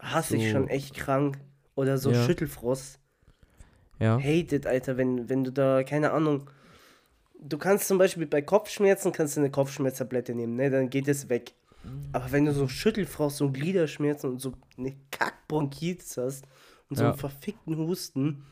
Hasse ich So. schon echt krank. Oder so Ja. Schüttelfrost. Ja. Hated, Alter, wenn, wenn du da, keine Ahnung. Du kannst zum Beispiel bei Kopfschmerzen kannst du eine Kopfschmerztablette nehmen, ne? Dann geht es weg. Aber wenn du so Schüttelfrost und Gliederschmerzen und so eine Kackbronchitis hast und so Ja. einen verfickten Husten,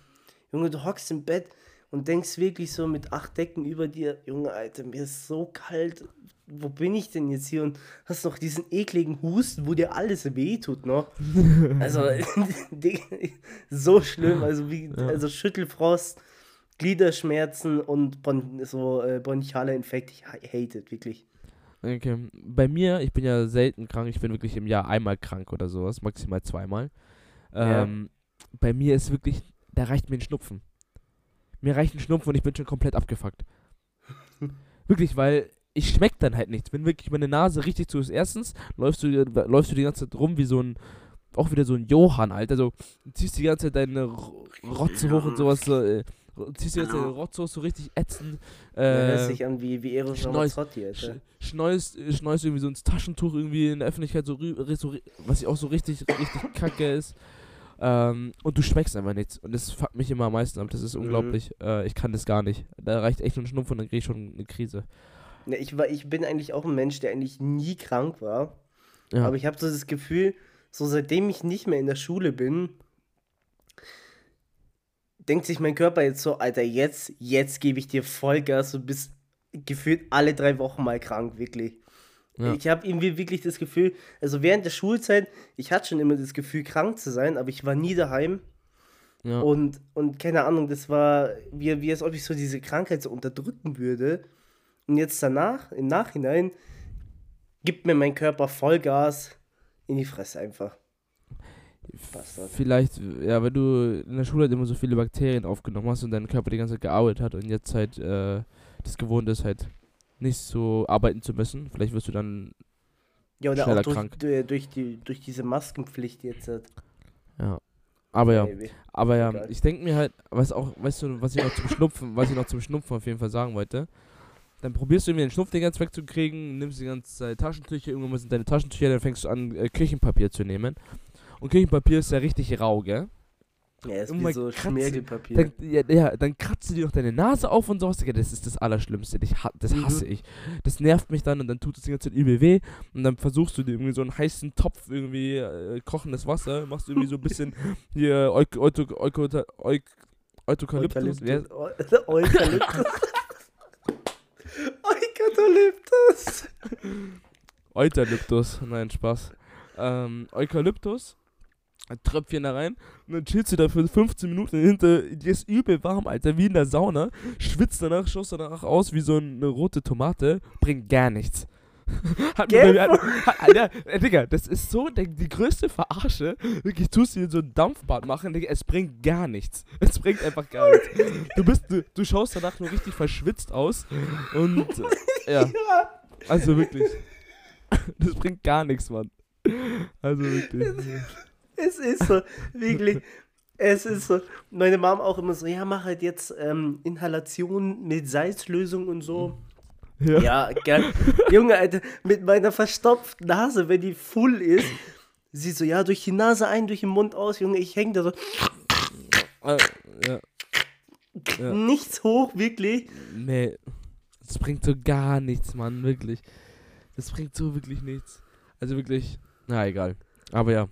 Junge, du hockst im Bett und denkst wirklich so mit acht Decken über dir, Junge, Alter, mir ist so kalt. Wo bin ich denn jetzt hier? Und hast noch diesen ekligen Husten, wo dir alles wehtut noch. Also, so schlimm. Also, wie, Ja. also Schüttelfrost, Gliederschmerzen und bon, so äh, bronchialer Infekt. Ich ha- hate it, wirklich. Okay. Bei mir, ich bin ja selten krank, ich bin wirklich im Jahr einmal krank oder sowas, maximal zweimal. Ja. Ähm, Bei mir ist wirklich, da reicht mir ein Schnupfen. Mir reicht ein Schnupfen und ich bin schon komplett abgefuckt. wirklich, weil ich schmeck dann halt nichts. Wenn wirklich meine Nase richtig zu ist, erstens läufst du, läufst du die ganze Zeit rum wie so ein, auch wieder so ein Johann, Alter. So, du ziehst die ganze Zeit deine Rotze hoch und sowas, so, äh, ziehst Zeit deine Rotze hoch, so richtig ätzend. Da hört Äh, sich an wie, wie Eros Ramazzotti, Alter. schneust, äh, schneust irgendwie so ins Taschentuch irgendwie in der Öffentlichkeit, so, so was auch so richtig, richtig kacke ist. Ähm, und du schmeckst einfach nichts. Und das fuckt mich immer am meisten ab. Das ist Mhm. unglaublich. Äh, ich kann das gar nicht. Da reicht echt nur ein Schnupfen und dann krieg ich schon eine Krise. Ne, ich, war, ich bin eigentlich auch ein Mensch, der eigentlich nie krank war. Ja. Aber ich habe so das Gefühl, so seitdem ich nicht mehr in der Schule bin, denkt sich mein Körper jetzt so, Alter, jetzt, jetzt gebe ich dir Vollgas, du bist gefühlt alle drei Wochen mal krank, wirklich. Ja. Ich habe irgendwie wirklich das Gefühl, also während der Schulzeit, ich hatte schon immer das Gefühl, krank zu sein, aber ich war nie daheim. Ja. Und, und keine Ahnung, das war wie, wie als ob ich so diese Krankheit so unterdrücken würde. Und jetzt danach, im Nachhinein, gibt mir mein Körper Vollgas in die Fresse einfach. Bastard. Vielleicht, ja, wenn du in der Schule halt immer so viele Bakterien aufgenommen hast und dein Körper die ganze Zeit gearbeitet hat und jetzt halt äh, das gewohnt ist, halt nicht so arbeiten zu müssen, vielleicht wirst du dann, Ja, oder Schneller auch durch, krank. durch, die, durch diese Maskenpflicht jetzt. halt. ja. Aber ja, Ey, aber ja, Egal. ich denke mir halt, was auch, weißt du, was ich noch zum Schnupfen, was ich noch zum Schnupfen auf jeden Fall sagen wollte, dann probierst du irgendwie den Schnupf die ganze Zeit wegzukriegen, nimmst die ganze Zeit Taschentücher, irgendwann mal sind deine Taschentücher, dann fängst du an, äh, Küchenpapier zu nehmen. Und Küchenpapier ist ja richtig rau, gell? Ja, ist Irgendwann wie so Schmirgelpapier. Dann, ja, ja, dann kratzt du dir noch deine Nase auf und sowas. Das ist das Allerschlimmste. Ich, das Mhm. hasse ich. Das nervt mich dann und dann tut es die ganze Zeit übel weh. Und dann versuchst du dir irgendwie so einen heißen Topf, irgendwie äh, kochendes Wasser, machst irgendwie so ein bisschen hier Euk Eukalyptus. Eukalyptus. Eukalyptus. Eukalyptus. Nein, Spaß. Ähm, Eukalyptus. Ein Tröpfchen da rein und dann chillst du da für 15 Minuten hinter, dir ist übel warm, Alter, wie in der Sauna, schwitzt danach, schaust danach aus wie so eine rote Tomate, bringt gar nichts. Hat mir mir- hat, Alter, äh, Digga, das ist so der, die größte Verarsche. Wirklich, tust du dir so ein Dampfbad machen, Digga, es bringt gar nichts. Es bringt einfach gar nichts. Du bist, du, du schaust danach nur richtig verschwitzt aus und, äh, ja, also wirklich. Das bringt gar nichts, Mann. Also wirklich. Es ist so, wirklich. Es ist so. Meine Mom auch immer so, ja, mach halt jetzt ähm, Inhalation mit Salzlösung und so. Ja. Ja, gell. Junge, Alter, mit meiner verstopften Nase, wenn die full ist, sie so, ja, durch die Nase ein, durch den Mund aus, Junge, ich häng da so, Äh, ja. Ja. nichts hoch, wirklich. Nee. Das bringt so gar nichts, Mann, wirklich. Das bringt so wirklich nichts. Also wirklich, na egal. Aber ja.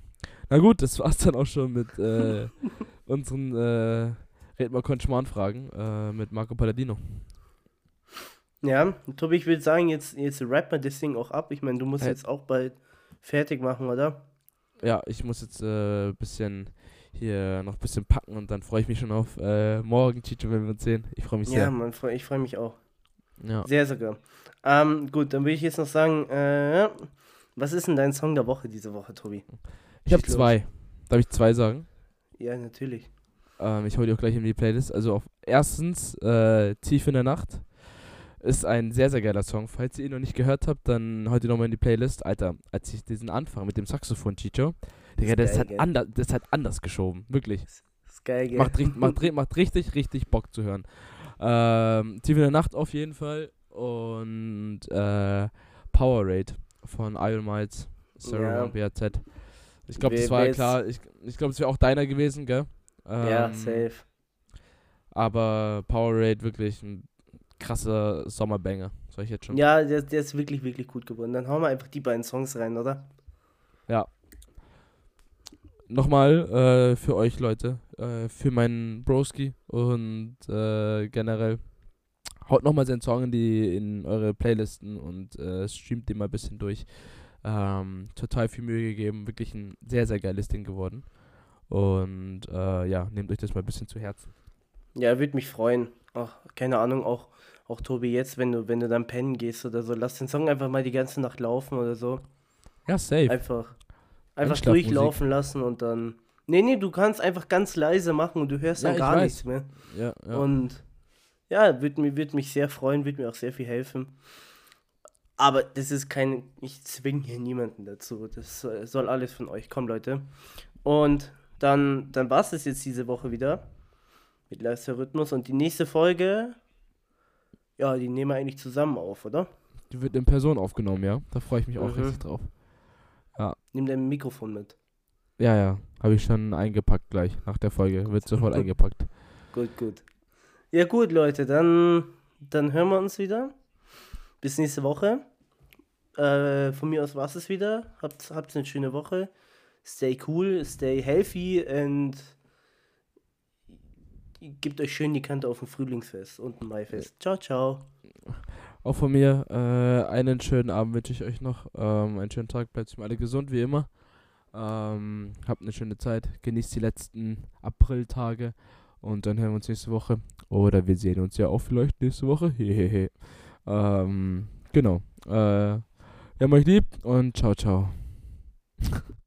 Na gut, das war's dann auch schon mit äh, unseren äh, Red mal Konschmann-Fragen äh, mit Marco Palladino. Ja, Tobi, ich würde sagen, jetzt, jetzt rap mal das Ding auch ab. Ich meine, du musst Hey. jetzt auch bald fertig machen, oder? Ja, ich muss jetzt ein äh, bisschen hier noch ein bisschen packen und dann freue ich mich schon auf äh, morgen, Chicho, wenn wir uns sehen. Ich freue mich Ja, sehr. Mann, freu- ich freue mich auch. Ja. Sehr sogar. Ähm, gut, dann würde ich jetzt noch sagen, äh, was ist denn dein Song der Woche diese Woche, Tobi? Ich habe zwei. Darf ich zwei sagen? Ja, natürlich. Ähm, ich hole die auch gleich in die Playlist. Also auf erstens äh, Tief in der Nacht ist ein sehr, sehr geiler Song. Falls ihr ihn noch nicht gehört habt, dann heute nochmal in die Playlist. Alter, als ich diesen Anfang mit dem Saxophon, Chicho, Digga, Ist das, hat gell? ander, das hat anders geschoben. Wirklich. Ist geil, gell? Macht, macht, macht richtig, richtig Bock zu hören. Ähm, Tief in der Nacht auf jeden Fall. Und äh, Powerade von Iron Miles, Sarah Ja. BAZ. Ich glaube, das war ja klar. Ich, ich glaube, es wäre auch deiner gewesen, gell? ja, Ähm, safe. aber Powerade wirklich ein krasser Sommerbanger. Soll ich jetzt schon? Ja, der, der ist wirklich, wirklich gut geworden. Dann hauen wir einfach die beiden Songs rein, oder? Nochmal äh, für euch Leute, äh, für meinen Broski und äh, generell haut nochmal seinen Song in die in eure Playlisten und äh, streamt den mal ein bisschen durch. Ähm, total viel Mühe gegeben, wirklich ein sehr, sehr geiles Ding geworden. Und äh, ja, nehmt euch das mal ein bisschen zu Herzen. Ja, würde mich freuen. Ach, keine Ahnung, auch, auch Tobi, jetzt, wenn du, wenn du dann pennen gehst oder so, lass den Song einfach mal die ganze Nacht laufen oder so. Ja, safe. Einfach, einfach durchlaufen lassen und dann. Nee, nee, du kannst einfach ganz leise machen und du hörst Ja, dann gar nichts mehr. Ja, ja. Und ja, würde würd mich sehr freuen, würde mir auch sehr viel helfen. Aber das ist kein, ich zwinge hier niemanden dazu. Das soll, alles von euch kommen, Leute. Und dann, dann war es das jetzt diese Woche wieder mit Leister Rhythmus. Und die nächste Folge, ja, die nehmen wir eigentlich zusammen auf, oder? Die wird in Person aufgenommen, ja. Da freue ich mich auch Mhm. richtig drauf. Nimm dein Mikrofon mit. Ja, ja. Habe ich schon eingepackt gleich nach der Folge. Wird sofort eingepackt. Gut, gut. Ja, gut, Leute, dann, dann hören wir uns wieder. Bis nächste Woche. Äh, von mir aus war es wieder. Habt, habt eine schöne Woche. Stay cool, stay healthy und gebt euch schön die Kante auf dem Frühlingsfest und ein Maifest. Ciao, ciao. auch von mir äh, einen schönen Abend wünsche ich euch noch. Ähm, einen schönen Tag, bleibt alle gesund wie immer. Ähm, habt eine schöne Zeit, genießt die letzten Apriltage und dann hören wir uns nächste Woche. Oder wir sehen uns ja auch vielleicht nächste Woche. Hehehe. Ähm, genau. Äh, ja, euch lieb und ciao, ciao.